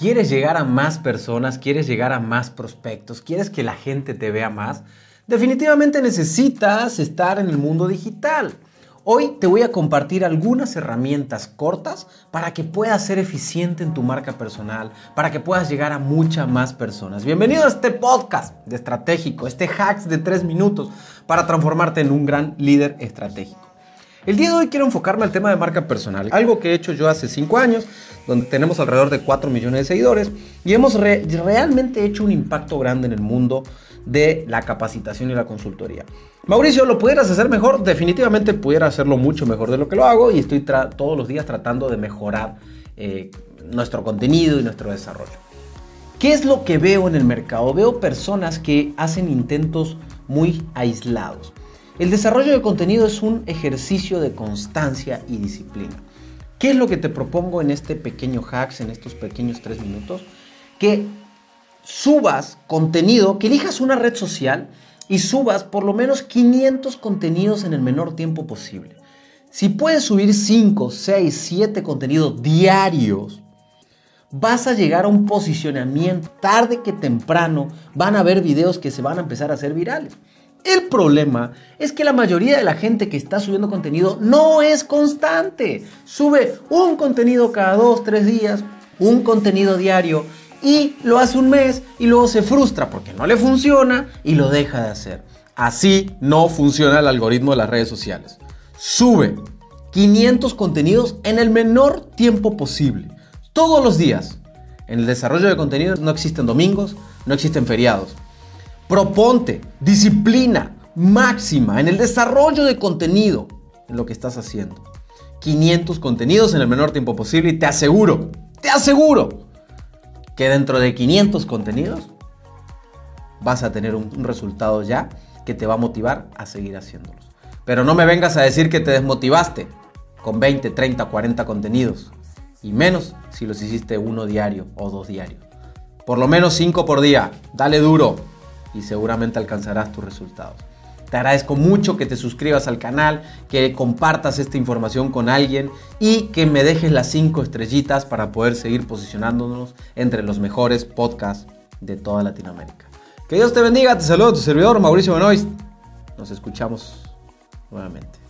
¿Quieres llegar a más personas? ¿Quieres llegar a más prospectos? ¿Quieres que la gente te vea más? Definitivamente necesitas estar en el mundo digital. Hoy te voy a compartir algunas herramientas cortas para que puedas ser eficiente en tu marca personal, para que puedas llegar a muchas más personas. Bienvenido a este podcast de estratégico, este hacks de tres minutos para transformarte en un gran líder estratégico. El día de hoy quiero enfocarme al tema de marca personal, algo que he hecho yo hace 5 años, donde tenemos alrededor de 4 millones de seguidores y hemos realmente hecho un impacto grande en el mundo de la capacitación y la consultoría. Mauricio, ¿lo pudieras hacer mejor? Definitivamente pudiera hacerlo mucho mejor de lo que lo hago y estoy todos los días tratando de mejorar eh, nuestro contenido y nuestro desarrollo. ¿Qué es lo que veo en el mercado? Veo personas que hacen intentos muy aislados. El desarrollo de contenido es un ejercicio de constancia y disciplina. ¿Qué es lo que te propongo en este pequeño hacks, en estos pequeños tres minutos? Que subas contenido, que elijas una red social y subas por lo menos 500 contenidos en el menor tiempo posible. Si puedes subir 5, 6, 7 contenidos diarios, vas a llegar a un posicionamiento tarde que temprano. Van a haber videos que se van a empezar a hacer virales. El problema es que la mayoría de la gente que está subiendo contenido no es constante. Sube un contenido cada dos, tres días, un contenido diario y lo hace un mes y luego se frustra porque no le funciona y lo deja de hacer. Así no funciona el algoritmo de las redes sociales. Sube 500 contenidos en el menor tiempo posible, todos los días. En el desarrollo de contenido no existen domingos, no existen feriados. Proponte disciplina máxima en el desarrollo de contenido en lo que estás haciendo. 500 contenidos en el menor tiempo posible y te aseguro, te aseguro que dentro de 500 contenidos vas a tener un, resultado ya que te va a motivar a seguir haciéndolos. Pero no me vengas a decir que te desmotivaste con 20, 30, 40 contenidos. Y menos si los hiciste uno diario o dos diarios. Por lo menos 5 por día. Dale duro y seguramente alcanzarás tus resultados. Te agradezco mucho que te suscribas al canal, que compartas esta información con alguien y que me dejes las 5 estrellitas para poder seguir posicionándonos entre los mejores podcasts de toda Latinoamérica. Que Dios te bendiga, te saludo tu servidor Mauricio Benoist. Nos escuchamos nuevamente.